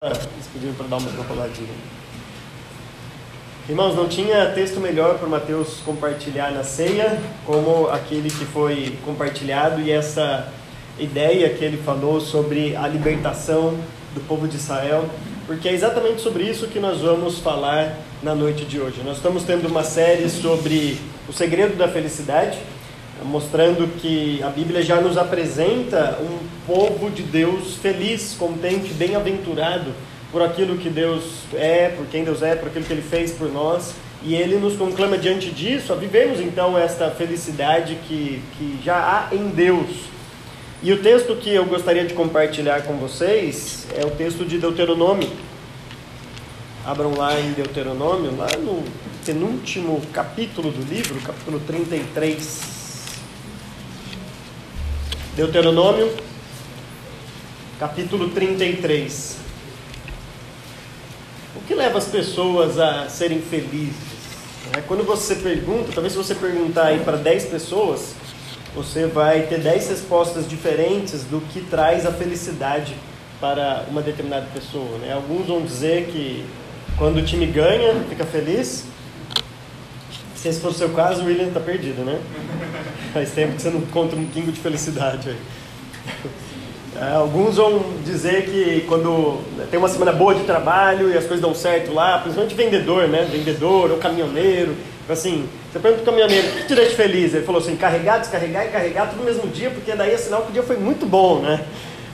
Eles pediram para dar uma controladinha. Irmãos, não tinha texto melhor para Mateus compartilhar na ceia, como aquele que foi compartilhado e essa ideia que ele falou sobre a libertação do povo de Israel, porque é exatamente sobre isso que nós vamos falar na noite de hoje. Nós estamos tendo uma série sobre o segredo da felicidade, mostrando que a Bíblia já nos apresenta um povo de Deus feliz, contente, bem-aventurado por aquilo que Deus é, por quem Deus é, por aquilo que Ele fez por nós. E Ele nos conclama diante disso a então esta felicidade que, que já há em Deus. E o texto que eu gostaria de compartilhar com vocês é o texto de Deuteronômio. Abram lá em Deuteronômio, lá no penúltimo capítulo do livro, capítulo 33. Deuteronômio, capítulo 33. O que leva as pessoas a serem felizes? É, quando você pergunta, talvez se você perguntar aí para 10 pessoas, você vai ter 10 respostas diferentes do que traz a felicidade para uma determinada pessoa. Né? Alguns vão dizer que quando o time ganha, fica feliz. Se esse for o seu caso, o William está perdido, né? Faz tempo que você não conta um pingo de felicidade aí. É, alguns vão dizer que quando tem uma semana boa de trabalho e as coisas dão certo lá, principalmente vendedor, né? Vendedor ou caminhoneiro. Assim, você pergunta pro caminhoneiro, o que te deixa feliz? Ele falou assim, carregar, descarregar e carregar tudo no mesmo dia, porque daí é sinal que o dia foi muito bom, né?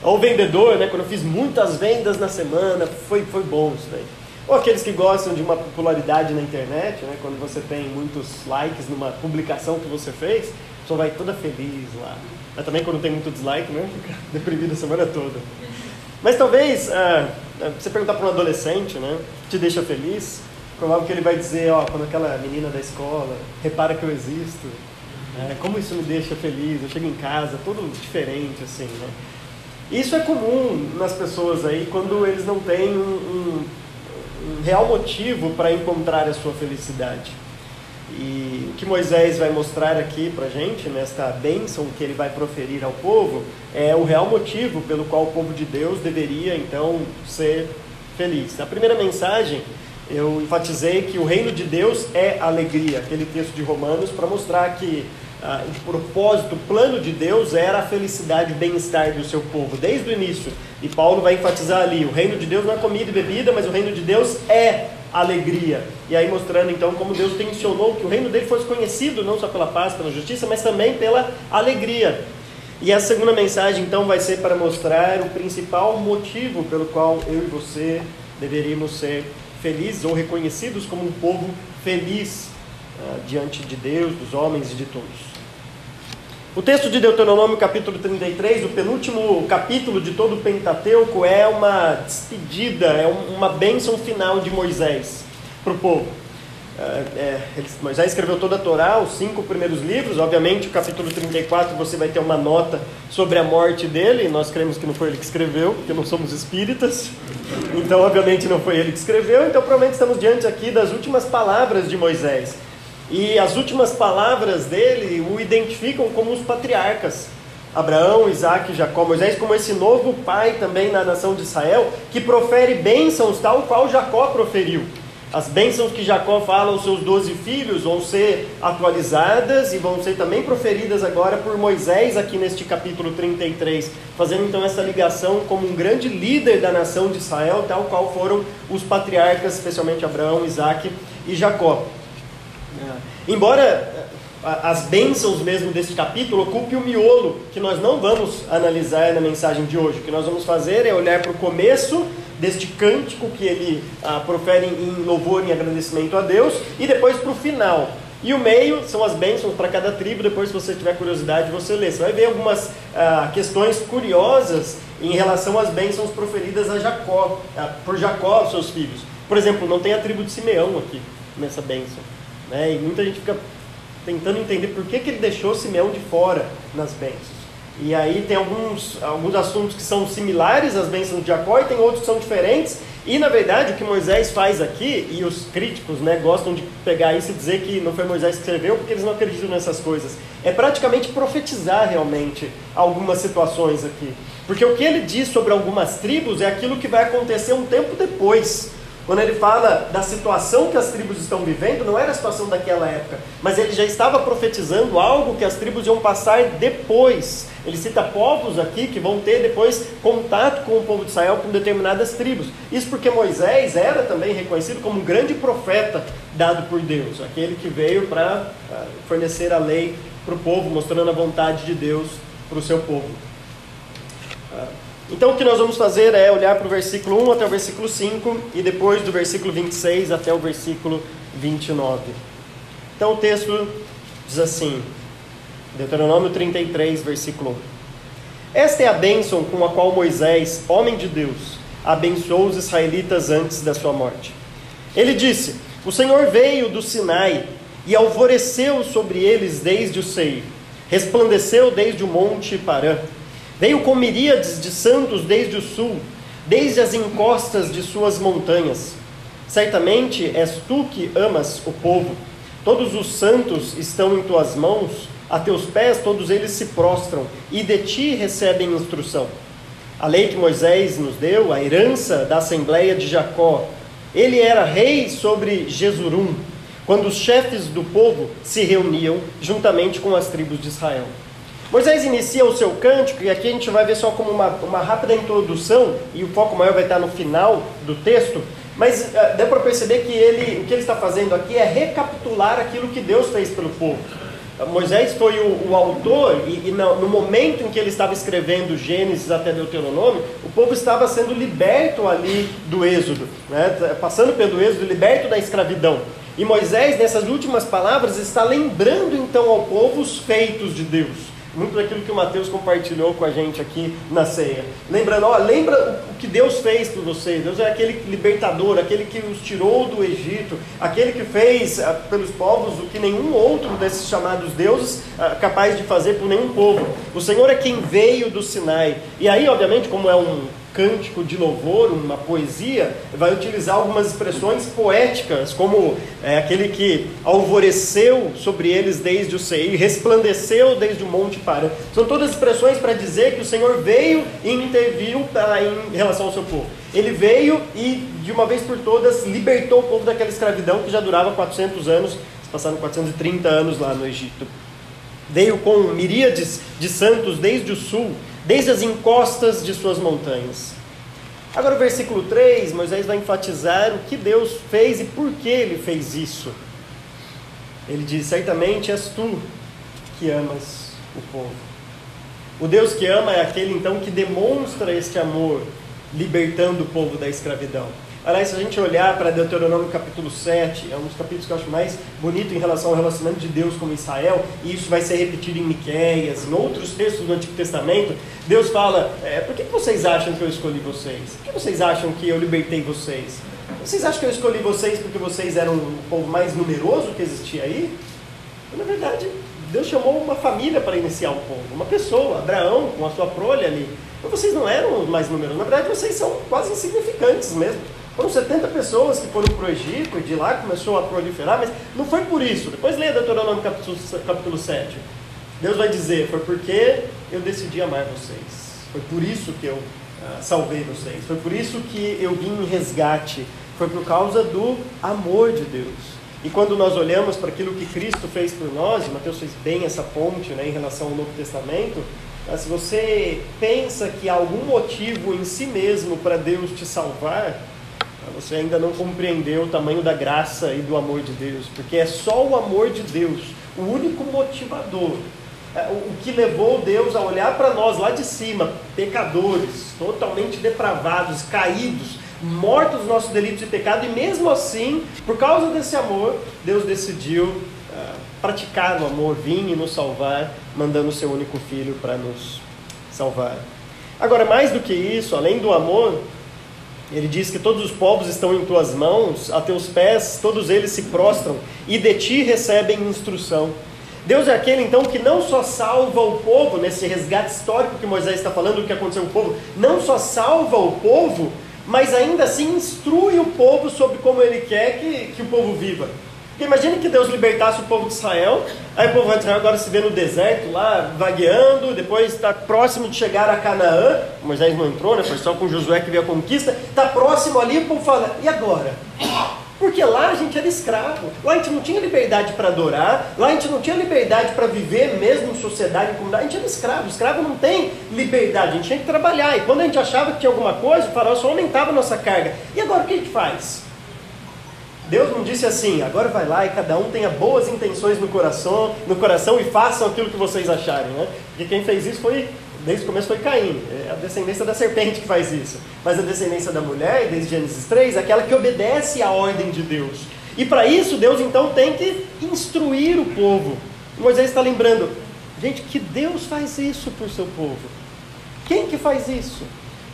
Ou vendedor, né? Quando eu fiz muitas vendas na semana, foi, foi bom isso daí. Ou aqueles que gostam de uma popularidade na internet, né? Quando você tem muitos likes numa publicação que você fez, pessoa vai toda feliz lá. Mas também quando tem muito dislike, né? Fica deprimido a semana toda. Mas talvez, ah, você perguntar para um adolescente, né? Te deixa feliz? Provável que ele vai dizer, ó, quando aquela menina da escola repara que eu existo, é, como isso me deixa feliz, eu chego em casa, todo diferente, assim, né? Isso é comum nas pessoas aí quando eles não têm um, um, um real motivo para encontrar a sua felicidade. E o que Moisés vai mostrar aqui para a gente, nesta bênção que ele vai proferir ao povo, é o real motivo pelo qual o povo de Deus deveria então ser feliz. Na primeira mensagem, eu enfatizei que o reino de Deus é alegria, aquele texto de Romanos, para mostrar que ah, o propósito, o plano de Deus era a felicidade e bem-estar do seu povo, desde o início. E Paulo vai enfatizar ali: o reino de Deus não é comida e bebida, mas o reino de Deus é alegria. E aí mostrando então como Deus tensionou que o reino dele fosse conhecido não só pela paz, pela justiça, mas também pela alegria. E a segunda mensagem então vai ser para mostrar o principal motivo pelo qual eu e você deveríamos ser felizes ou reconhecidos como um povo feliz uh, diante de Deus, dos homens e de todos. O texto de Deuteronômio, capítulo 33, o penúltimo capítulo de todo o Pentateuco, é uma despedida, é uma bênção final de Moisés para o povo. É, é, Moisés escreveu toda a Torá, os cinco primeiros livros. Obviamente, o capítulo 34 você vai ter uma nota sobre a morte dele. Nós cremos que não foi ele que escreveu, porque não somos espíritas. Então, obviamente, não foi ele que escreveu. Então, provavelmente, estamos diante aqui das últimas palavras de Moisés. E as últimas palavras dele o identificam como os patriarcas. Abraão, Isaac Jacó, Moisés como esse novo pai também na nação de Israel, que profere bênçãos tal qual Jacó proferiu. As bênçãos que Jacó fala aos seus doze filhos vão ser atualizadas e vão ser também proferidas agora por Moisés aqui neste capítulo 33, fazendo então essa ligação como um grande líder da nação de Israel, tal qual foram os patriarcas, especialmente Abraão, Isaac e Jacó. É. Embora é, as bênçãos mesmo desse capítulo ocupem o miolo, que nós não vamos analisar na mensagem de hoje. O que nós vamos fazer é olhar para o começo deste cântico que ele ah, profere em louvor e agradecimento a Deus, e depois para o final. E o meio são as bênçãos para cada tribo, depois se você tiver curiosidade você lê. Você vai ver algumas ah, questões curiosas em relação às bênçãos proferidas a Jacó, ah, por Jacó seus filhos. Por exemplo, não tem a tribo de Simeão aqui nessa bênção. Né? E muita gente fica tentando entender por que, que ele deixou Simeão de fora nas bênçãos. E aí tem alguns, alguns assuntos que são similares às bênçãos de Jacó e tem outros que são diferentes. E na verdade o que Moisés faz aqui, e os críticos né, gostam de pegar isso e dizer que não foi Moisés que escreveu porque eles não acreditam nessas coisas, é praticamente profetizar realmente algumas situações aqui. Porque o que ele diz sobre algumas tribos é aquilo que vai acontecer um tempo depois. Quando ele fala da situação que as tribos estão vivendo, não era a situação daquela época, mas ele já estava profetizando algo que as tribos iam passar depois. Ele cita povos aqui que vão ter depois contato com o povo de Israel, com determinadas tribos. Isso porque Moisés era também reconhecido como um grande profeta dado por Deus, aquele que veio para ah, fornecer a lei para o povo, mostrando a vontade de Deus para o seu povo. Então o que nós vamos fazer é olhar para o versículo 1 até o versículo 5 e depois do versículo 26 até o versículo 29. Então o texto diz assim, Deuteronômio 33, versículo 1. Esta é a bênção com a qual Moisés, homem de Deus, abençoou os israelitas antes da sua morte. Ele disse: O Senhor veio do Sinai e alvoreceu sobre eles desde o seio, resplandeceu desde o monte Parã Veio com miríades de santos desde o sul, desde as encostas de suas montanhas. Certamente és tu que amas o povo. Todos os santos estão em tuas mãos, a teus pés todos eles se prostram, e de ti recebem instrução. A lei que Moisés nos deu, a herança da assembleia de Jacó. Ele era rei sobre Jesurum, quando os chefes do povo se reuniam juntamente com as tribos de Israel. Moisés inicia o seu cântico, e aqui a gente vai ver só como uma, uma rápida introdução, e o foco maior vai estar no final do texto, mas uh, deu para perceber que ele, o que ele está fazendo aqui é recapitular aquilo que Deus fez pelo povo. Moisés foi o, o autor, e, e no, no, momento em que ele estava escrevendo Gênesis até Deuteronômio, o povo estava sendo liberto ali do Êxodo, né? passando pelo Êxodo, liberto da escravidão. E Moisés, nessas últimas palavras, está lembrando então ao povo os feitos de Deus muito daquilo que o Mateus compartilhou com a gente aqui na ceia. Lembrando, ó, lembra o que Deus fez por vocês. Deus é aquele libertador, aquele que os tirou do Egito, aquele que fez ah, pelos povos o que nenhum outro desses chamados deuses ah, capaz de fazer por nenhum povo. O Senhor é quem veio do Sinai. E aí, obviamente, como é um cântico de louvor, uma poesia, vai utilizar algumas expressões poéticas, como é, aquele que alvoreceu sobre eles desde o seio, resplandeceu desde o monte Parã. São todas expressões para dizer que o Senhor veio e interviu pra, em relação ao seu povo. Ele veio e, de uma vez por todas, libertou o povo daquela escravidão que já durava 400 anos, passaram 430 anos lá no Egito. Veio com miríades de santos desde o sul, desde as encostas de suas montanhas. Agora, o versículo 3, Moisés vai enfatizar o que Deus fez e por que ele fez isso. Ele diz: Certamente és tu que amas o povo. O Deus que ama é aquele então que demonstra este amor, libertando o povo da escravidão. Aliás, se a gente olhar para Deuteronômio capítulo 7, é um dos capítulos que eu acho mais bonito em relação ao relacionamento de Deus com Israel, e isso vai ser repetido em Miquéias, em outros textos do Antigo Testamento. Deus fala: é, por que vocês acham que eu escolhi vocês? Por que vocês acham que eu libertei vocês? Vocês acham que eu escolhi vocês porque vocês eram o povo mais numeroso que existia aí? Na verdade, Deus chamou uma família para iniciar o povo, uma pessoa, Abraão, com a sua prole ali. Mas vocês não eram os mais numerosos, na verdade vocês são quase insignificantes mesmo. Foram 70 pessoas que foram para o Egito e de lá começou a proliferar, mas não foi por isso. Depois leia Deuteronômio capítulo, capítulo 7. Deus vai dizer: Foi porque eu decidi amar vocês. Foi por isso que eu ah, salvei vocês. Foi por isso que eu vim em resgate. Foi por causa do amor de Deus. E quando nós olhamos para aquilo que Cristo fez por nós, e Mateus fez bem essa ponte né, em relação ao Novo Testamento, ah, se você pensa que há algum motivo em si mesmo para Deus te salvar, você ainda não compreendeu o tamanho da graça e do amor de Deus, porque é só o amor de Deus, o único motivador, é, o que levou Deus a olhar para nós lá de cima, pecadores, totalmente depravados, caídos, mortos dos nossos delitos e pecado, e mesmo assim, por causa desse amor, Deus decidiu uh, praticar o amor, vir e nos salvar, mandando o seu único filho para nos salvar. Agora, mais do que isso, além do amor, ele diz que todos os povos estão em tuas mãos, a teus pés todos eles se prostram e de ti recebem instrução. Deus é aquele então que não só salva o povo, nesse resgate histórico que Moisés está falando, do que aconteceu com o povo, não só salva o povo, mas ainda assim instrui o povo sobre como ele quer que, que o povo viva. Porque imagine que Deus libertasse o povo de Israel, aí o povo de Israel agora se vê no deserto, lá vagueando, depois está próximo de chegar a Canaã, Moisés não entrou, né? foi só com Josué que veio a conquista, está próximo ali, o povo fala, e agora? Porque lá a gente era escravo, lá a gente não tinha liberdade para adorar, lá a gente não tinha liberdade para viver mesmo em sociedade, em comunidade, a gente era escravo, o escravo não tem liberdade, a gente tinha que trabalhar, e quando a gente achava que tinha alguma coisa, o faraó só aumentava a nossa carga. E agora o que a gente faz? Deus não disse assim, agora vai lá e cada um tenha boas intenções no coração, no coração e façam aquilo que vocês acharem, né? Porque quem fez isso foi, desde o começo foi Caim, é a descendência da serpente que faz isso. Mas a descendência da mulher, desde Gênesis 3, é aquela que obedece à ordem de Deus. E para isso, Deus então tem que instruir o povo. Moisés está lembrando, gente, que Deus faz isso por seu povo. Quem que faz isso?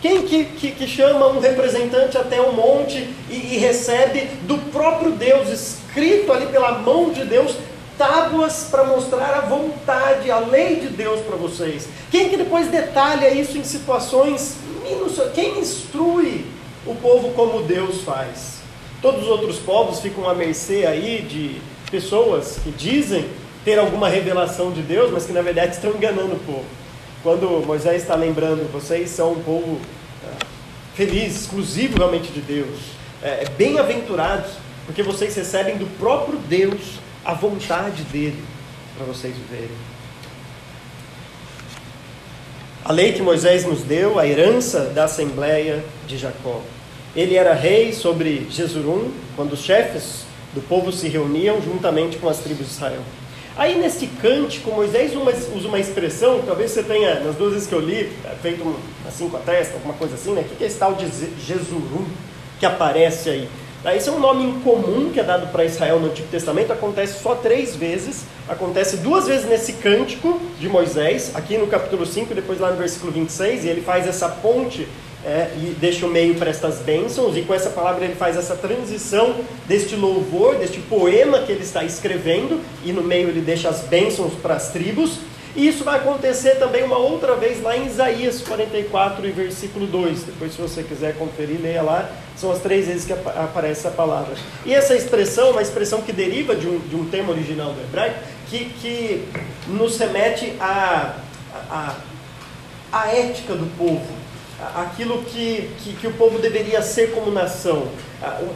Quem que, que, que, chama um representante até um monte e, e, recebe do próprio Deus, escrito ali pela mão de Deus, tábuas para mostrar a vontade, a lei de Deus para vocês? Quem que depois detalha isso em situações minuciosas? Quem instrui o povo como Deus faz? Todos os outros povos ficam à mercê aí de pessoas que dizem ter alguma revelação de Deus, mas que na verdade estão enganando o povo. Quando Moisés está lembrando, vocês são um povo é, feliz, exclusivo realmente de Deus, é, é, bem-aventurados, porque vocês recebem do próprio Deus a vontade dele para vocês viverem. A lei que Moisés nos deu, a herança da Assembleia de Jacó. Ele era rei sobre Jesurum, quando os chefes do povo se reuniam juntamente com as tribos de Israel. Aí nesse cântico, Moisés usa uma expressão, talvez você tenha, nas duas vezes que eu li, feito um, assim com a testa, alguma coisa assim, né? O que é esse tal de Jesurum que aparece aí? Esse é um nome incomum que é dado para Israel no Antigo Testamento, acontece só três vezes, acontece duas vezes nesse cântico de Moisés, aqui no capítulo 5, depois lá no versículo 26, e ele faz essa ponte é, e deixa o meio para estas bênçãos, e com essa palavra ele faz essa transição deste louvor, deste poema que ele está escrevendo, e no meio ele deixa as bênçãos para as tribos. E isso vai acontecer também uma outra vez lá em Isaías 44 e versículo 2. Depois, se você quiser conferir, leia lá. São as três vezes que aparece essa palavra. E essa expressão uma expressão que deriva de um, de um tema original do hebraico, que, que nos remete à a, a, a ética do povo aquilo que, que, que, o povo deveria ser como nação,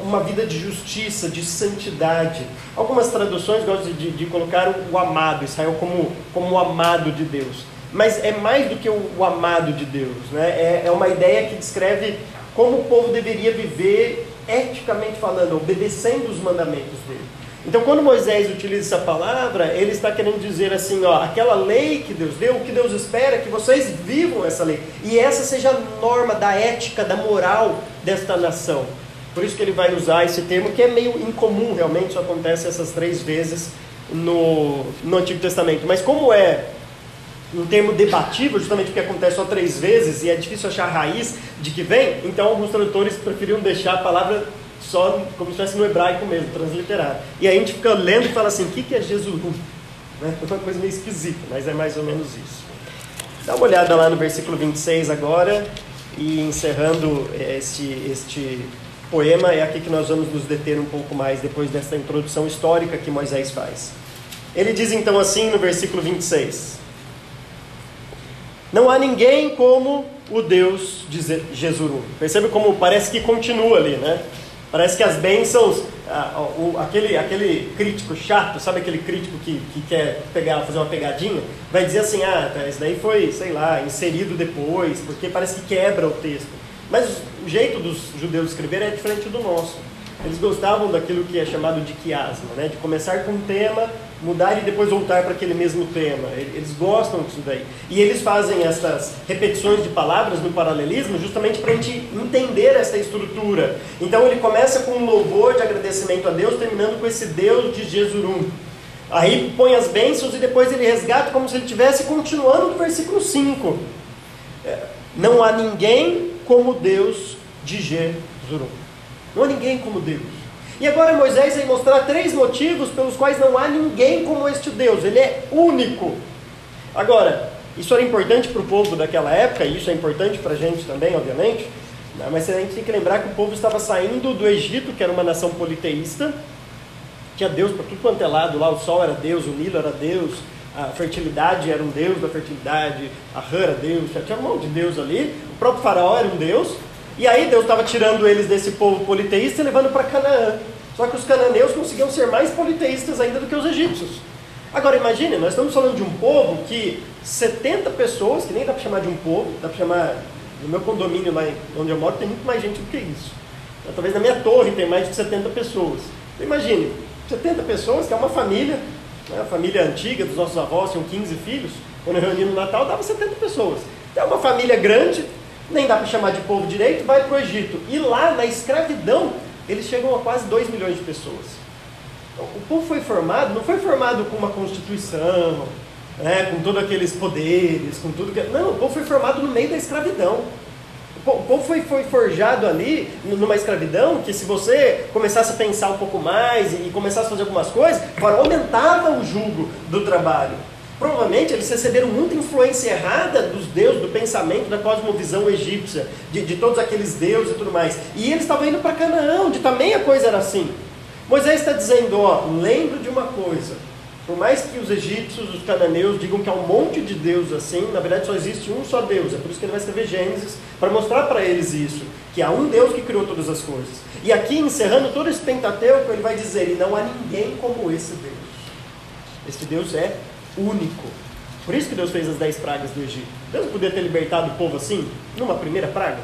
uma vida de justiça, de santidade. Algumas traduções gostam de, de colocar o amado, Israel como, como o amado de Deus. Mas é mais do que o, o amado de Deus, né? É, é uma ideia que descreve como o povo deveria viver eticamente falando, obedecendo os mandamentos dele. Então, quando Moisés utiliza essa palavra, ele está querendo dizer assim: ó, aquela lei que Deus deu, o que Deus espera é que vocês vivam essa lei. E essa seja a norma da ética, da moral desta nação. Por isso que ele vai usar esse termo, que é meio incomum realmente, só acontece essas três vezes no, no Antigo Testamento. Mas como é um termo debatível, justamente porque acontece só três vezes e é difícil achar a raiz de que vem, então alguns tradutores preferiram deixar a palavra só como se estivesse no hebraico mesmo, transliterado. E aí a gente fica lendo e fala assim, o que, que é Jesus? Né? É uma coisa meio esquisita, mas é mais ou menos isso. Dá uma olhada lá no versículo 26 agora, e encerrando este, este poema, é aqui que nós vamos nos deter um pouco mais depois dessa introdução histórica que Moisés faz. Ele diz então assim no versículo 26: Não há ninguém como o Deus de Jesurum. Percebe como parece que continua ali, né? Parece que as bênçãos, ah, aquele, aquele crítico chato, sabe aquele crítico que, que quer pegar, fazer uma pegadinha, vai dizer assim, ah, tá, isso daí foi, sei lá, inserido depois, porque parece que quebra o texto. Mas o jeito dos judeus escrever é diferente do nosso. Eles gostavam daquilo que é chamado de quiasma, né? de começar com um tema, mudar e depois voltar para aquele mesmo tema. Eles gostam disso daí. E eles fazem essas repetições de palavras no paralelismo justamente para a gente entender essa estrutura. Então ele começa com um louvor de agradecimento a Deus, terminando com esse Deus de Jesurum. Aí põe as bênçãos e depois ele resgata como se ele estivesse continuando no versículo 5. É, não há ninguém como Deus de Jesurum. Não há ninguém como Deus. E agora Moisés vai mostrar três motivos pelos quais não há ninguém como este Deus. Ele é único. Agora, isso era importante para o povo daquela época, e isso é importante para a gente também, obviamente, Né? Mas a gente tem que lembrar que o povo estava saindo do Egito, que era uma nação politeísta, tinha Deus para tudo quanto é lado, lá o sol era Deus, o Nilo era Deus, a fertilidade era um Deus da fertilidade, a rã era Deus, tinha um monte de Deus ali, o próprio faraó era um Deus, e aí Deus estava tirando eles desse povo politeísta e levando para Canaã. Só que os cananeus conseguiam ser mais politeístas ainda do que os egípcios. Agora imagine, nós estamos falando de um povo que 70 pessoas, que nem dá para chamar de um povo, dá para chamar, no meu condomínio lá onde eu moro tem muito mais gente do que isso. Talvez na minha torre tem mais de 70 pessoas. Então, imagine, 70 pessoas, que é uma família, né, a família antiga dos nossos avós, tinham 15 filhos, quando eu no Natal dava 70 pessoas. Então é uma família grande, nem dá para chamar de povo direito, vai para o Egito. E lá, na escravidão, eles chegam a quase 2 milhões de pessoas. Então, o povo foi formado, não foi formado com uma constituição, né, com todos aqueles poderes, com tudo que. Não, o povo foi formado no meio da escravidão. O povo foi, foi forjado ali numa escravidão que se você começasse a pensar um pouco mais e começasse a fazer algumas coisas, aumentava o jugo do trabalho. Provavelmente eles receberam muita influência errada dos deuses, do pensamento, da cosmovisão egípcia, de, de todos aqueles deuses e tudo mais. E eles estavam indo para Canaã, onde também a coisa era assim. Moisés está dizendo: ó, lembro de uma coisa. Por mais que os egípcios, os cananeus digam que há um monte de deuses assim, na verdade só existe um só Deus. É por isso que ele vai escrever Gênesis, para mostrar para eles isso, que há um Deus que criou todas as coisas. E aqui, encerrando todo esse Pentateuco, ele vai dizer: e não há ninguém como esse Deus. Este Deus é único. Por isso que Deus fez as dez pragas do Egito. Deus podia ter libertado o povo assim, numa primeira praga?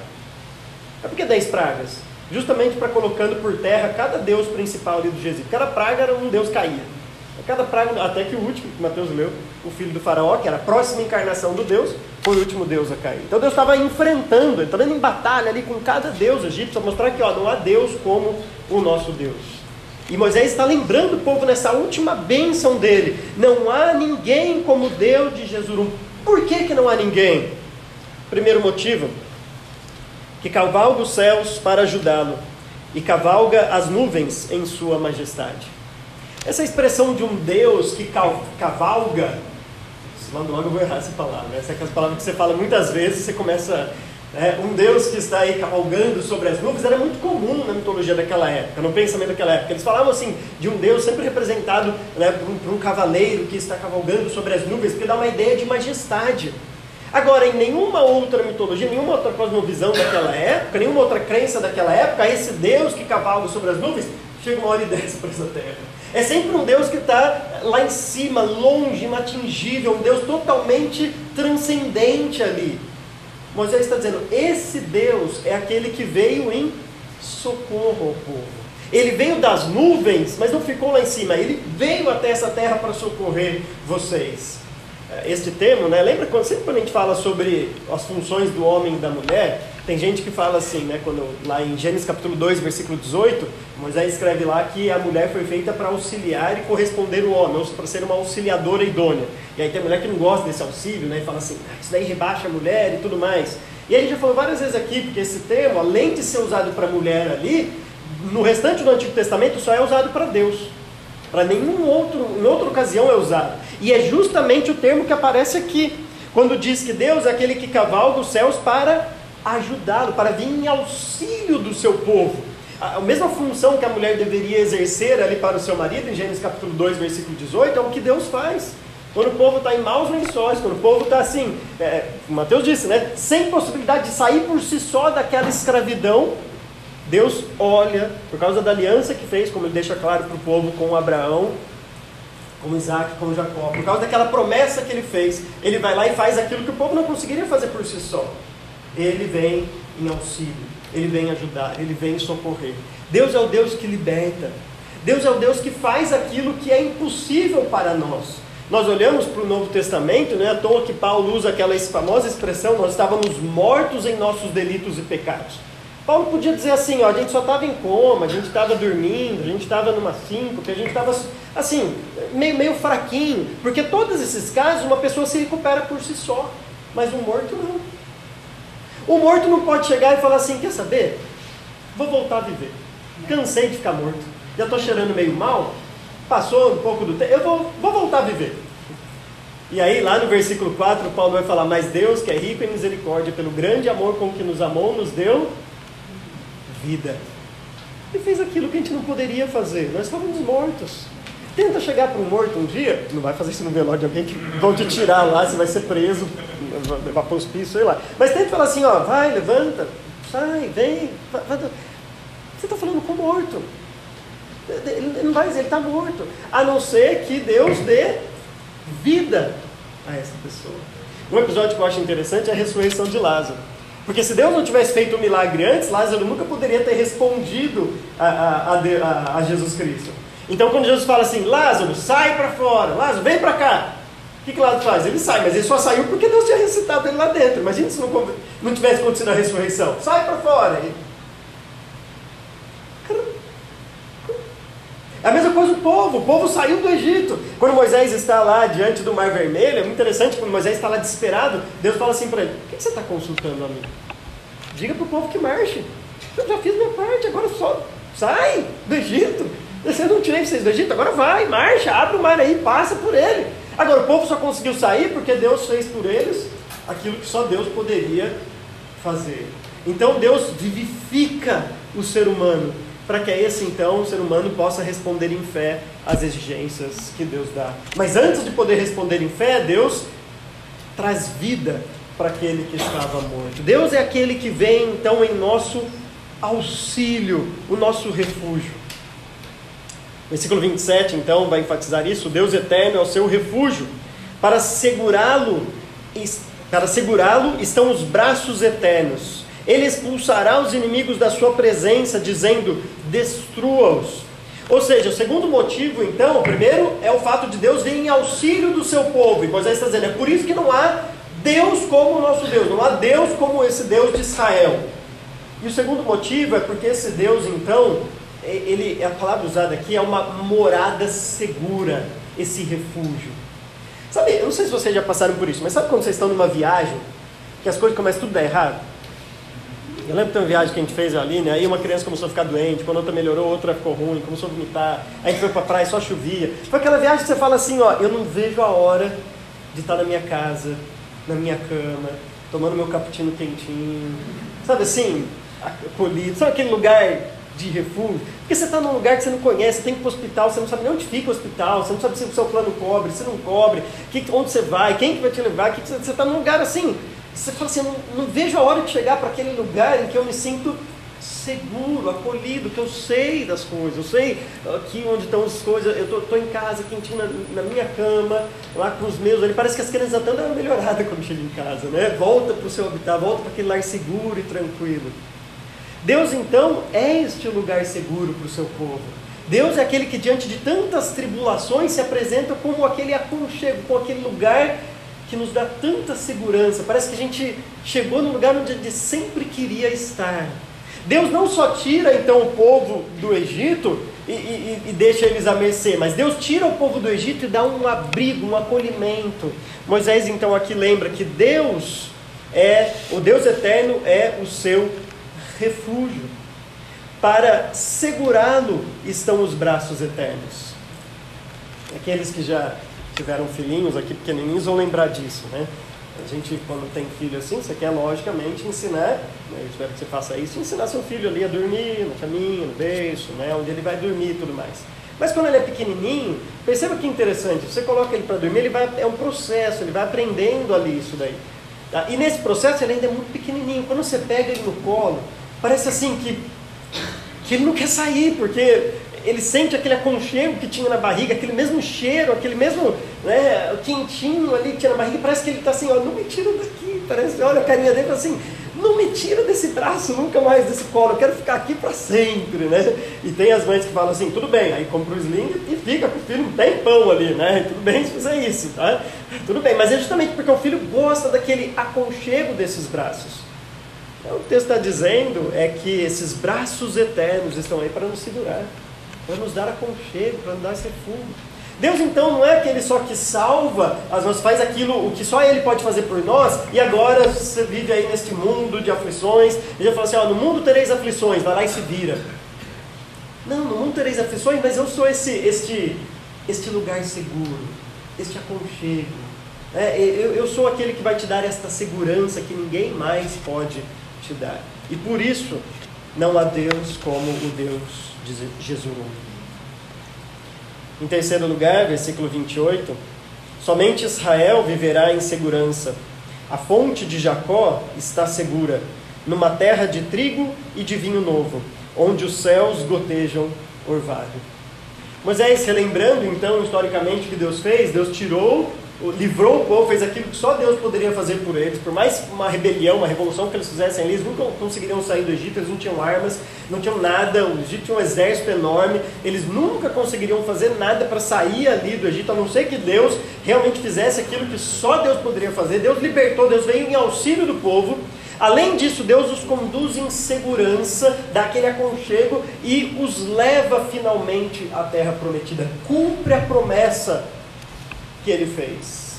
É porque dez pragas? Justamente para colocando por terra cada deus principal ali do Egito. Cada praga era um deus caía. Cada praga, até que o último, que Mateus leu, o filho do faraó, que era a próxima encarnação do Deus, foi o último Deus a cair. Então Deus estava enfrentando, estava em batalha ali com cada Deus egípcio, para mostrar que ó, não há Deus como o nosso Deus. E Moisés está lembrando o povo nessa última bênção dele: não há ninguém como Deus de Jesus. Por que, que não há ninguém? Primeiro motivo: que cavalga os céus para ajudá-lo e cavalga as nuvens em sua majestade. Essa expressão de um Deus que cavalga, logo logo eu vou errar essa palavra, essa é aquela palavra que você fala muitas vezes, você começa é, um Deus que está aí cavalgando sobre as nuvens era muito comum na mitologia daquela época, no pensamento daquela época. Eles falavam assim de um Deus sempre representado né, por, um, por um cavaleiro que está cavalgando sobre as nuvens, porque dá uma ideia de majestade. Agora, em nenhuma outra mitologia, nenhuma outra cosmovisão daquela época, nenhuma outra crença daquela época, esse Deus que cavalga sobre as nuvens chega uma hora e desce para essa terra. É sempre um Deus que está lá em cima, longe, inatingível, um Deus totalmente transcendente ali. Moisés está dizendo: esse Deus é aquele que veio em socorro ao povo. Ele veio das nuvens, mas não ficou lá em cima. Ele veio até essa terra para socorrer vocês. É, este termo, né? Lembra quando sempre quando a gente fala sobre as funções do homem e da mulher? Tem gente que fala assim, né, quando, lá em Gênesis capítulo 2, versículo 18, Moisés escreve lá que a mulher foi feita para auxiliar e corresponder o homem, ou para ser uma auxiliadora idônea. E aí tem mulher que não gosta desse auxílio, né, e fala assim, ah, isso daí rebaixa a mulher e tudo mais. E a gente já falou várias vezes aqui, porque esse termo, além de ser usado para mulher ali, no restante do Antigo Testamento só é usado para Deus. Para nenhum outro, em outra ocasião é usado. E é justamente o termo que aparece aqui, quando diz que Deus é aquele que cavalga os céus para ajudá-lo, para vir em auxílio do seu povo. A mesma função que a mulher deveria exercer ali para o seu marido, em Gênesis capítulo 2, versículo 18, é o que Deus faz. Quando o povo está em maus lençóis, quando o povo está assim, é, Mateus disse, né? Sem possibilidade de sair por si só daquela escravidão, Deus olha, por causa da aliança que fez, como ele deixa claro para o povo com Abraão, com Isaac, com Jacó, por causa daquela promessa que ele fez, ele vai lá e faz aquilo que o povo não conseguiria fazer por si só ele vem em auxílio, ele vem ajudar, ele vem socorrer. Deus é o Deus que liberta. Deus é o Deus que faz aquilo que é impossível para nós. Nós olhamos para o Novo Testamento, não é à toa que Paulo usa aquela famosa expressão: nós estávamos mortos em nossos delitos e pecados. Paulo podia dizer assim: ó, a gente só estava em coma, a gente estava dormindo, a gente estava numa síncope, a gente estava assim, meio, meio fraquinho, porque todos esses casos uma pessoa se recupera por si só, mas um morto não. O morto não pode chegar e falar assim: quer saber? Vou voltar a viver. Cansei de ficar morto. Já estou cheirando meio mal. Passou um pouco do tempo. Eu vou, vou voltar a viver. E aí, lá no versículo 4, Paulo vai falar: Mas Deus, que é rico em misericórdia, pelo grande amor com que nos amou, nos deu vida. Ele fez aquilo que a gente não poderia fazer. Nós estávamos mortos. Tenta chegar para um morto um dia, não vai fazer isso no velório de alguém que vão te tirar lá, você vai ser preso, levar para o hospício, sei lá. Mas tenta falar assim, ó, vai, levanta, sai, vem. Vai, vai. Você está falando com o morto. Ele não vai dizer, ele está morto. A não ser que Deus dê vida a essa pessoa. Um episódio que eu acho interessante é a ressurreição de Lázaro. Porque se Deus não tivesse feito o um milagre antes, Lázaro nunca poderia ter respondido a, a, a, a, Jesus Cristo. Então quando Jesus fala assim, Lázaro, sai para fora, Lázaro, vem para cá. O que, que Lázaro faz? Ele sai, mas ele só saiu porque Deus tinha ressuscitado ele lá dentro. Imagina se não, não tivesse acontecido a ressurreição. Sai para fora. É a mesma coisa o povo, o povo saiu do Egito. Quando Moisés está lá diante do Mar Vermelho, é muito interessante, quando Moisés está lá desesperado, Deus fala assim para ele: O que você está consultando a mim? Diga para o povo que marche. Eu já fiz minha parte, agora só sai do Egito. Eu não tirei vocês do Egito, agora vai, marcha, abre o mar aí, passa por ele. Agora o povo só conseguiu sair porque Deus fez por eles aquilo que só Deus poderia fazer. Então Deus vivifica o ser humano para que esse então o ser humano possa responder em fé às exigências que Deus dá. Mas antes de poder responder em fé, Deus traz vida para aquele que estava morto. Deus é aquele que vem então em nosso auxílio, o nosso refúgio. Versículo 27 então vai enfatizar isso: Deus eterno é o seu refúgio. Para segurá-lo, para segurá-lo estão os braços eternos ele expulsará os inimigos da sua presença, dizendo: destrua-os. Ou seja, o segundo motivo, então, o primeiro é o fato de Deus vir em auxílio do seu povo. E Moisés está dizendo: é por isso que não há Deus como o nosso Deus, não há Deus como esse Deus de Israel. E o segundo motivo é porque esse Deus, então, ele, a palavra usada aqui é uma morada segura, esse refúgio. Sabe, eu não sei se vocês já passaram por isso, mas sabe quando vocês estão numa viagem, que as coisas começam tudo a dar errado? Eu lembro de uma viagem que a gente fez ali, né? Aí uma criança começou a ficar doente, quando outra melhorou, outra ficou ruim, começou a vomitar. Aí a gente foi pra praia, só chovia. Foi aquela viagem que você fala assim, ó, eu não vejo a hora de estar na minha casa, na minha cama, tomando meu cappuccino quentinho. Sabe assim, acolhido. Sabe aquele lugar de refúgio? Porque você está num lugar que você não conhece, você tem que ir para o hospital, você não sabe nem onde fica o hospital, você não sabe se o seu plano cobre, se não cobre, que, onde você vai, quem que vai te levar, que, você está num lugar assim você fala assim, não, não vejo a hora de chegar para aquele lugar em que eu me sinto seguro, acolhido, que eu sei das coisas, eu sei aqui onde estão as coisas, eu estou em casa, quentinho na, na, minha cama, lá com os meus, ali parece que as crianças estão dando uma melhorada quando chegam em casa, né? Volta para o seu habitat, volta para aquele lar seguro e tranquilo. Deus então é este lugar seguro para o seu povo. Deus é aquele que diante de tantas tribulações se apresenta como aquele aconchego, como aquele lugar que nos dá tanta segurança. Parece que a gente chegou no lugar onde a gente sempre queria estar. Deus não só tira então o povo do Egito e, e, e, deixa eles a mercê, mas Deus tira o povo do Egito e dá um abrigo, um acolhimento. Moisés então aqui lembra que Deus é, o Deus eterno é o seu refúgio. Para segurá-lo estão os braços eternos. Aqueles que já tiveram filhinhos aqui pequenininhos vão lembrar disso, né? A gente, quando tem filho assim, você quer logicamente ensinar, né, eu espero que você faça isso, ensinar seu filho ali a dormir, no caminho, no berço, né, onde ele vai dormir e tudo mais. Mas quando ele é pequenininho, perceba que interessante, você coloca ele para dormir, ele vai, é um processo, ele vai aprendendo ali isso daí. Tá? E nesse processo ele ainda é muito pequenininho. Quando você pega ele no colo, parece assim que, que ele não quer sair, porque ele sente aquele aconchego que tinha na barriga, aquele mesmo cheiro, aquele mesmo né, quentinho ali que tinha na barriga, parece que ele está assim, ó, não me tira daqui, parece, olha a carinha dele assim, não me tira desse braço nunca mais desse colo, eu quero ficar aqui para sempre, né? E tem as mães que falam assim, tudo bem, aí compra o sling e fica com o filho um tempão ali, né? Tudo bem se fizer isso, tá? Tudo bem, mas é justamente porque o filho gosta daquele aconchego desses braços. Então, o texto está dizendo é que esses braços eternos estão aí para nos segurar para nos dar aconchego, para nos dar esse refúgio. Deus então não é aquele só que salva, as nós faz aquilo o que só Ele pode fazer por nós, e agora você vive aí neste mundo de aflições, e já fala assim, ó, no mundo tereis aflições, vai lá e se vira. Não, no mundo tereis aflições, mas eu sou esse, este, este lugar seguro, este aconchego. É, eu, eu sou aquele que vai te dar esta segurança que ninguém mais pode te dar. E por isso, Não há Deus como o Deus de Jesurum. Em terceiro lugar, versículo 28, somente Israel viverá em segurança. A fonte de Jacó está segura, numa terra de trigo e de vinho novo, onde os céus gotejam orvalho. Moisés, relembrando então historicamente o que Deus fez, Deus tirou, livrou o povo, fez aquilo que só Deus poderia fazer por eles. Por mais uma rebelião, uma revolução que eles fizessem ali, eles nunca conseguiriam sair do Egito, eles não tinham armas, não tinham nada, o Egito tinha um exército enorme, eles nunca conseguiriam fazer nada para sair ali do Egito, a não ser que Deus realmente fizesse aquilo que só Deus poderia fazer. Deus libertou, Deus veio em auxílio do povo. Além disso, Deus os conduz em segurança, dá aquele aconchego e os leva finalmente à terra prometida. Cumpre a promessa que ele fez.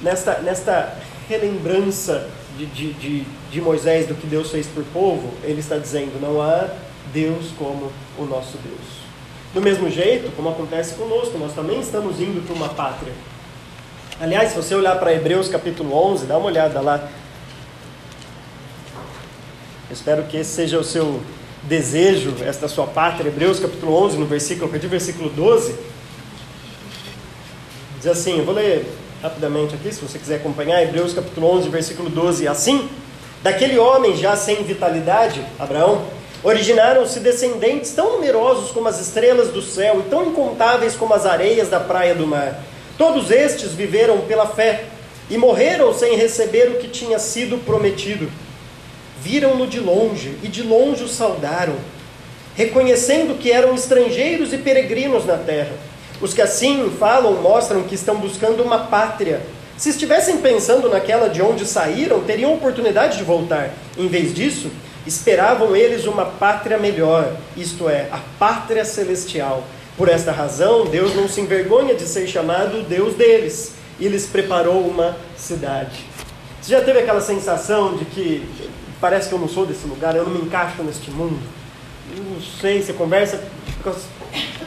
Nesta, nesta relembrança de, de, de, de Moisés do que Deus fez por povo, ele está dizendo: não há Deus como o nosso Deus. Do mesmo jeito, como acontece conosco, nós também estamos indo para uma pátria. Aliás, se você olhar para Hebreus capítulo 11, dá uma olhada lá espero que esse seja o seu desejo, esta sua pátria. Hebreus capítulo 11, no versículo, a versículo 12. Diz assim, eu vou ler rapidamente aqui, se você quiser acompanhar, Hebreus capítulo 11, versículo 12. Assim, daquele homem já sem vitalidade, Abraão, originaram-se descendentes tão numerosos como as estrelas do céu e tão incontáveis como as areias da praia do mar. Todos estes viveram pela fé e morreram sem receber o que tinha sido prometido viram-no de longe e de longe o saudaram, reconhecendo que eram estrangeiros e peregrinos na terra. Os que assim falam mostram que estão buscando uma pátria. Se estivessem pensando naquela de onde saíram, teriam oportunidade de voltar. Em vez disso, esperavam eles uma pátria melhor, isto é, a pátria celestial. Por esta razão, Deus não se envergonha de ser chamado Deus deles e lhes preparou uma cidade. Você já teve aquela sensação de que parece que eu não sou desse lugar, eu não me encaixo neste mundo. Eu não sei, você conversa com o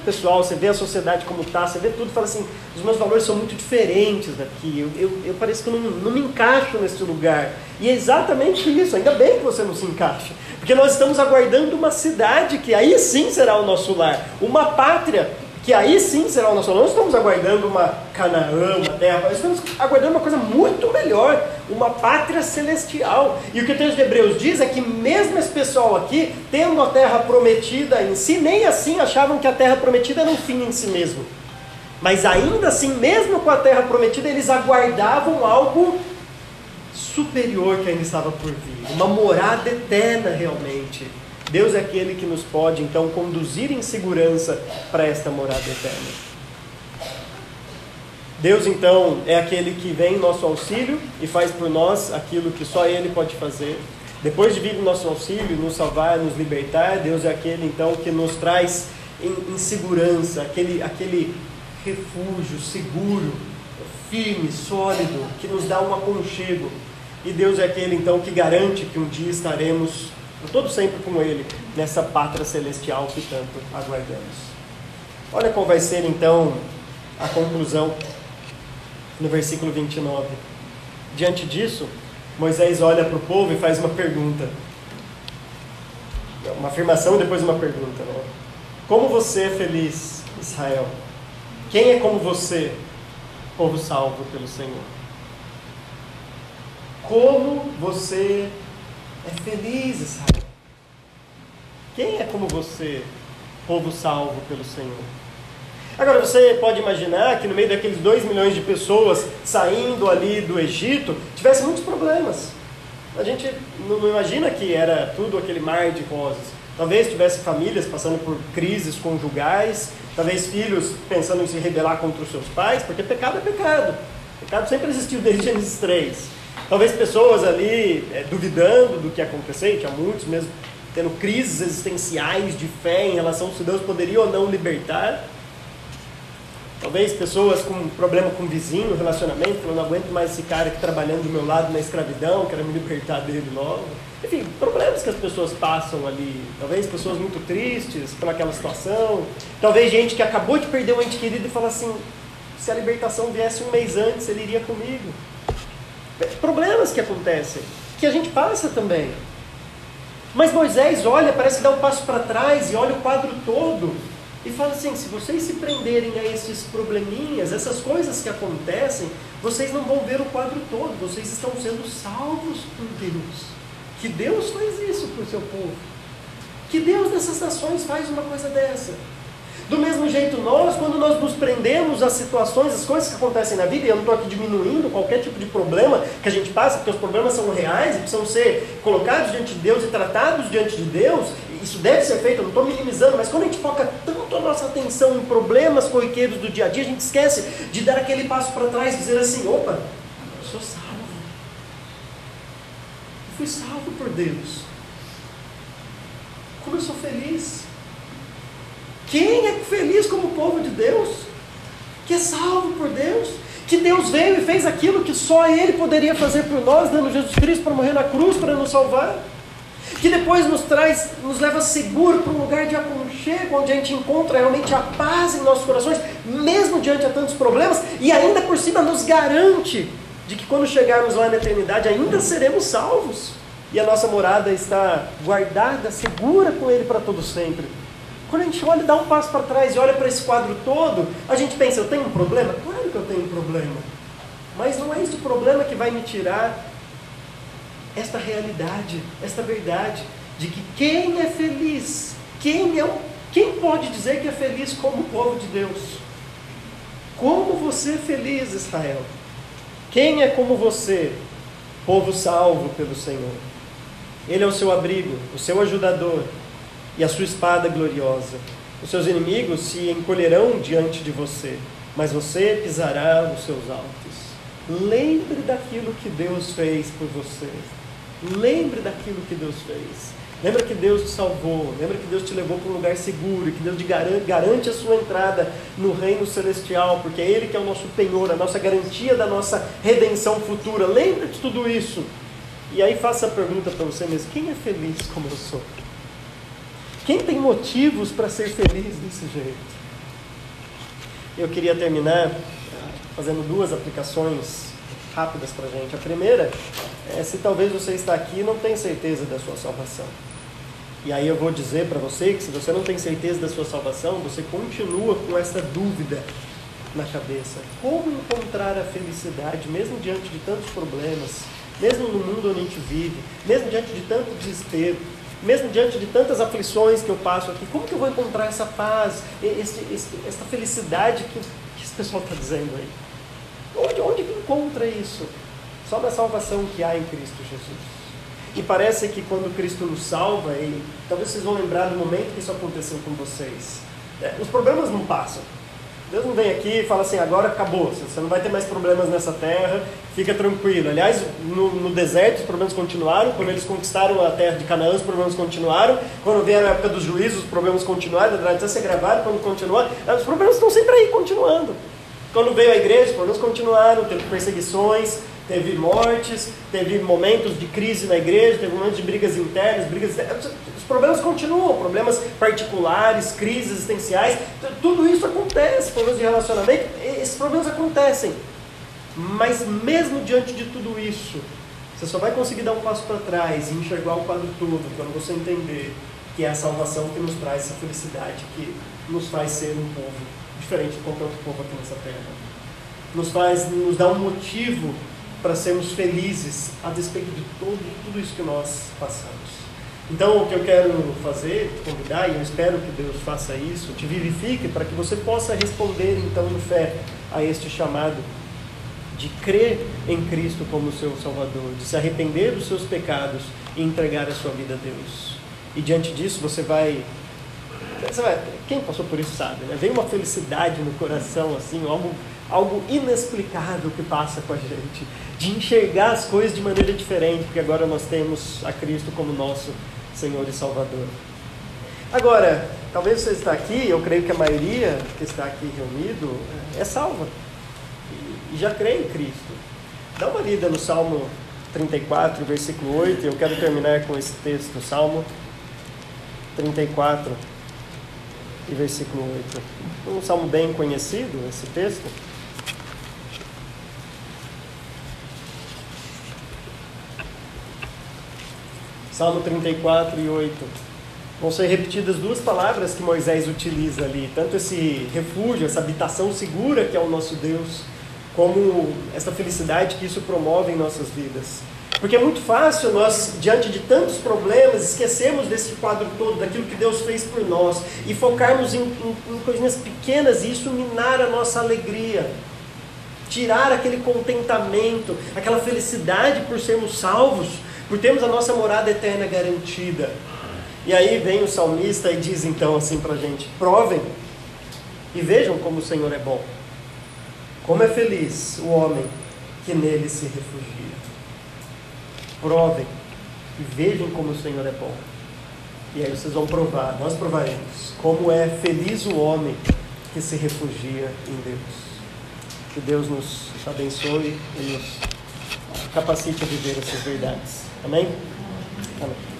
pessoal, você vê a sociedade como está, você vê tudo e fala assim, os meus valores são muito diferentes daqui, eu, eu, eu pareço que eu não, não me encaixo nesse lugar. E é exatamente isso, ainda bem que você não se encaixa, porque nós estamos aguardando uma cidade que aí sim será o nosso lar, uma pátria que aí sim será o nosso lar. Não estamos aguardando uma Canaã, uma terra, nós estamos aguardando uma coisa muito melhor, uma pátria celestial. E o que o texto de Hebreus diz é que mesmo esse pessoal aqui, tendo a terra prometida em si, nem assim achavam que a terra prometida era um fim em si mesmo. Mas ainda assim, mesmo com a terra prometida, eles aguardavam algo superior que ainda estava por vir, uma morada eterna realmente. Deus é aquele que nos pode então conduzir em segurança para esta morada eterna. Deus então é aquele que vem em nosso auxílio e faz por nós aquilo que só Ele pode fazer. Depois de vir em nosso auxílio, nos salvar, nos libertar, Deus é aquele então que nos traz em, em segurança, aquele, aquele refúgio seguro, firme, sólido, que nos dá um aconchego. E Deus é aquele então que garante que um dia estaremos por todo sempre com Ele, nessa pátria celestial que tanto aguardamos. Olha qual vai ser então a conclusão no versículo 29. Diante disso, Moisés olha para o povo e faz uma pergunta. Uma afirmação e depois uma pergunta. Né? Como você é feliz, Israel? Quem é como você, povo salvo pelo Senhor? Como você é feliz, Israel. Quem é como você, povo salvo pelo Senhor? Agora você pode imaginar que no meio daqueles dois milhões de pessoas saindo ali do Egito, tivesse muitos problemas. A gente não imagina que era tudo aquele mar de rosas. Talvez tivesse famílias passando por crises conjugais, talvez filhos pensando em se rebelar contra os seus pais, porque pecado é pecado. Pecado sempre existiu desde Gênesis 3. Talvez pessoas ali é, duvidando do que ia acontecer, tinha muitos mesmo tendo crises existenciais de fé em relação se Deus poderia ou não libertar. Talvez pessoas com problema com vizinho, relacionamento, falando, não aguento mais esse cara aqui trabalhando do meu lado na escravidão, quero me libertar dele logo. Enfim, problemas que as pessoas passam ali. Talvez pessoas muito tristes por aquela situação. Talvez gente que acabou de perder um ente querido e fala assim, se a libertação viesse um mês antes, ele iria comigo problemas que acontecem, que a gente passa também. Mas Moisés olha, parece que dá um passo para trás e olha o quadro todo e fala assim: se vocês se prenderem a esses probleminhas, essas coisas que acontecem, vocês não vão ver o quadro todo, vocês estão sendo salvos por Deus. Que Deus faz isso o seu povo. Que Deus nessas nações faz uma coisa dessa. Do mesmo jeito, nós, quando nós nos prendemos às situações, às coisas que acontecem na vida, e eu não estou aqui diminuindo qualquer tipo de problema que a gente passa, porque os problemas são reais e precisam ser colocados diante de Deus e tratados diante de Deus, isso deve ser feito, eu não estou minimizando, mas quando a gente foca tanto a nossa atenção em problemas corriqueiros do dia a dia, a gente esquece de dar aquele passo para trás e dizer assim: opa, eu sou salvo. Eu fui salvo por Deus. Como eu sou feliz. Quem é feliz como o povo de Deus? Que é salvo por Deus? Que Deus veio e fez aquilo que só Ele poderia fazer por nós, dando Jesus Cristo para morrer na cruz para nos salvar? Que depois nos traz, nos leva seguro para um lugar de aconchego, onde a gente encontra realmente a paz em nossos corações, mesmo diante de tantos problemas, e ainda por cima nos garante de que quando chegarmos lá na eternidade ainda seremos salvos. E a nossa morada está guardada, segura com Ele para todo sempre. Quando a gente olha dá um passo para trás e olha para esse quadro todo, a gente pensa, eu tenho um problema? Claro que eu tenho um problema. Mas não é esse o problema que vai me tirar esta realidade, esta verdade, de que quem é feliz, quem, é, quem pode dizer que é feliz como o povo de Deus? Como você é feliz, Israel? Quem é como você, povo salvo pelo Senhor? Ele é o seu abrigo, o seu ajudador, e a sua espada gloriosa. Os seus inimigos se encolherão diante de você, mas você pisará os seus altos. Lembre daquilo que Deus fez por você. Lembre daquilo que Deus fez. Lembra que Deus te salvou, lembra que Deus te levou para um lugar seguro, que Deus te garante, garante a sua entrada no reino celestial, porque é Ele que é o nosso penhor, a nossa garantia da nossa redenção futura. Lembre de tudo isso. E aí faça a pergunta para você mesmo: quem é feliz como eu sou? Quem tem motivos para ser feliz desse jeito? Eu queria terminar fazendo duas aplicações rápidas para a gente. A primeira é se talvez você está aqui e não tem certeza da sua salvação. E aí eu vou dizer para você que se você não tem certeza da sua salvação, você continua com essa dúvida na cabeça. Como encontrar a felicidade mesmo diante de tantos problemas, mesmo no mundo onde a gente vive, mesmo diante de tanto desespero? mesmo diante de tantas aflições que eu passo aqui, como que eu vou encontrar essa paz, esse, esse, essa felicidade que, que esse pessoal está dizendo aí? Encontra isso? Só na salvação que há em Cristo Jesus. E parece que quando Cristo nos salva, e talvez vocês vão lembrar do momento que isso aconteceu com vocês. É, os problemas não passam. Deus não vem aqui e fala assim, agora acabou, você não vai ter mais problemas nessa terra, fica tranquilo. Aliás, no, no, deserto os problemas continuaram, quando eles conquistaram a terra de Canaã, os problemas continuaram, quando veio a época dos juízos, os problemas continuaram, até ser gravado, quando continuar, os problemas estão sempre aí, continuando. Quando veio a igreja, os problemas continuaram, teve perseguições, teve mortes, teve momentos de crise na igreja, teve momentos de brigas internas, brigas os problemas continuam, problemas particulares, crises existenciais, tudo isso acontece, problemas de relacionamento, esses problemas acontecem. Mas mesmo diante de tudo isso, você só vai conseguir dar um passo para trás e enxergar o quadro todo quando você entender que é a salvação que nos traz essa felicidade, que nos faz ser um povo diferente de qualquer outro povo aqui nessa terra. Nos faz, nos dá um motivo para sermos felizes a despeito de todo, tudo isso que nós passamos. Então, o que eu quero fazer, te convidar, e eu espero que Deus faça isso, te vivifique para que você possa responder então em fé a este chamado de crer em Cristo como seu Salvador, de se arrepender dos seus pecados e entregar a sua vida a Deus. E diante disso você vai, quem passou por isso sabe, né? Vem uma felicidade no coração assim, algo algo inexplicável que passa com a gente, de enxergar as coisas de maneira diferente, porque agora nós temos a Cristo como nosso Senhor e Salvador. Agora, talvez você está aqui, eu creio que a maioria que está aqui reunido é salva e já crê em Cristo. Dá uma lida no Salmo 34, versículo 8, eu quero terminar com esse texto, Salmo 34 e versículo 8. Um salmo bem conhecido, esse texto. Salmo 34 e 8. Vão ser repetidas duas palavras que Moisés utiliza ali, tanto esse refúgio, essa habitação segura que é o nosso Deus, como essa felicidade que isso promove em nossas vidas. Porque é muito fácil nós, diante de tantos problemas, esquecermos desse quadro todo, daquilo que Deus fez por nós, e focarmos em, em, em coisinhas pequenas e isso minar a nossa alegria. Tirar aquele contentamento, aquela felicidade por sermos salvos, por termos a nossa morada eterna garantida. E aí vem o salmista e diz então assim para a gente: provem e vejam como o Senhor é bom. Como é feliz o homem que nele se refugia. Provem e vejam como o Senhor é bom. E aí vocês vão provar, nós provaremos, como é feliz o homem que se refugia em Deus. Que Deus nos abençoe e nos capacite a viver essas verdades. Amém? Amém.